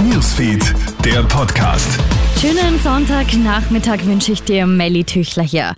Newsfeed, der Podcast. Schönen Sonntagnachmittag wünsche ich dir, Melly Tüchler hier.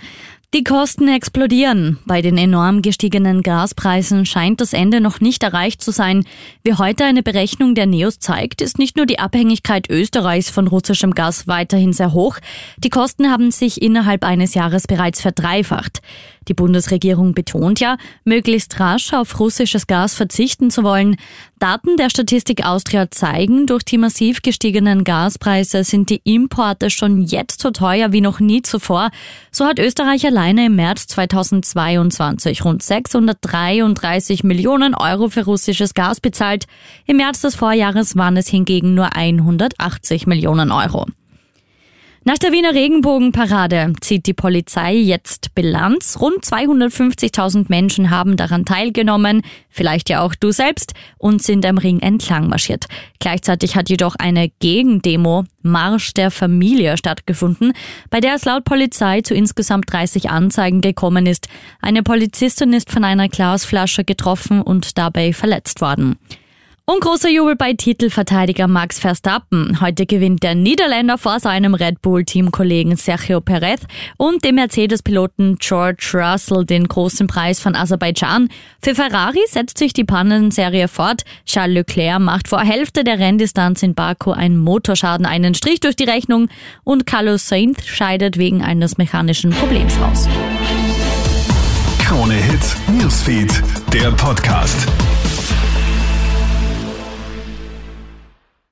Die Kosten explodieren. Bei den enorm gestiegenen Gaspreisen scheint das Ende noch nicht erreicht zu sein. Wie heute eine Berechnung der NEOS zeigt, ist nicht nur die Abhängigkeit Österreichs von russischem Gas weiterhin sehr hoch, die Kosten haben sich innerhalb eines Jahres bereits verdreifacht. Die Bundesregierung betont ja, möglichst rasch auf russisches Gas verzichten zu wollen. Daten der Statistik Austria zeigen, durch die massiv gestiegenen Gaspreise sind die Importe schon jetzt so teuer wie noch nie zuvor. So hat Österreich alleine im März 2022 rund 633 Millionen Euro für russisches Gas bezahlt. Im März des Vorjahres waren es hingegen nur 180 Millionen Euro. Nach der Wiener Regenbogenparade zieht die Polizei jetzt Bilanz. Rund 250.000 Menschen haben daran teilgenommen, vielleicht ja auch du selbst, und sind am Ring entlang marschiert. Gleichzeitig hat jedoch eine Gegendemo Marsch der Familie stattgefunden, bei der es laut Polizei zu insgesamt 30 Anzeigen gekommen ist. Eine Polizistin ist von einer Glasflasche getroffen und dabei verletzt worden. Und großer Jubel bei Titelverteidiger Max Verstappen. Heute gewinnt der Niederländer vor seinem Red Bull-Teamkollegen Sergio Perez und dem Mercedes-Piloten George Russell den großen Preis von Aserbaidschan. Für Ferrari setzt sich die Pannenserie fort. Charles Leclerc macht vor Hälfte der Renndistanz in Baku einen Motorschaden einen Strich durch die Rechnung und Carlos Sainz scheidet wegen eines mechanischen Problems aus. Krone Hits, Newsfeed, der Podcast.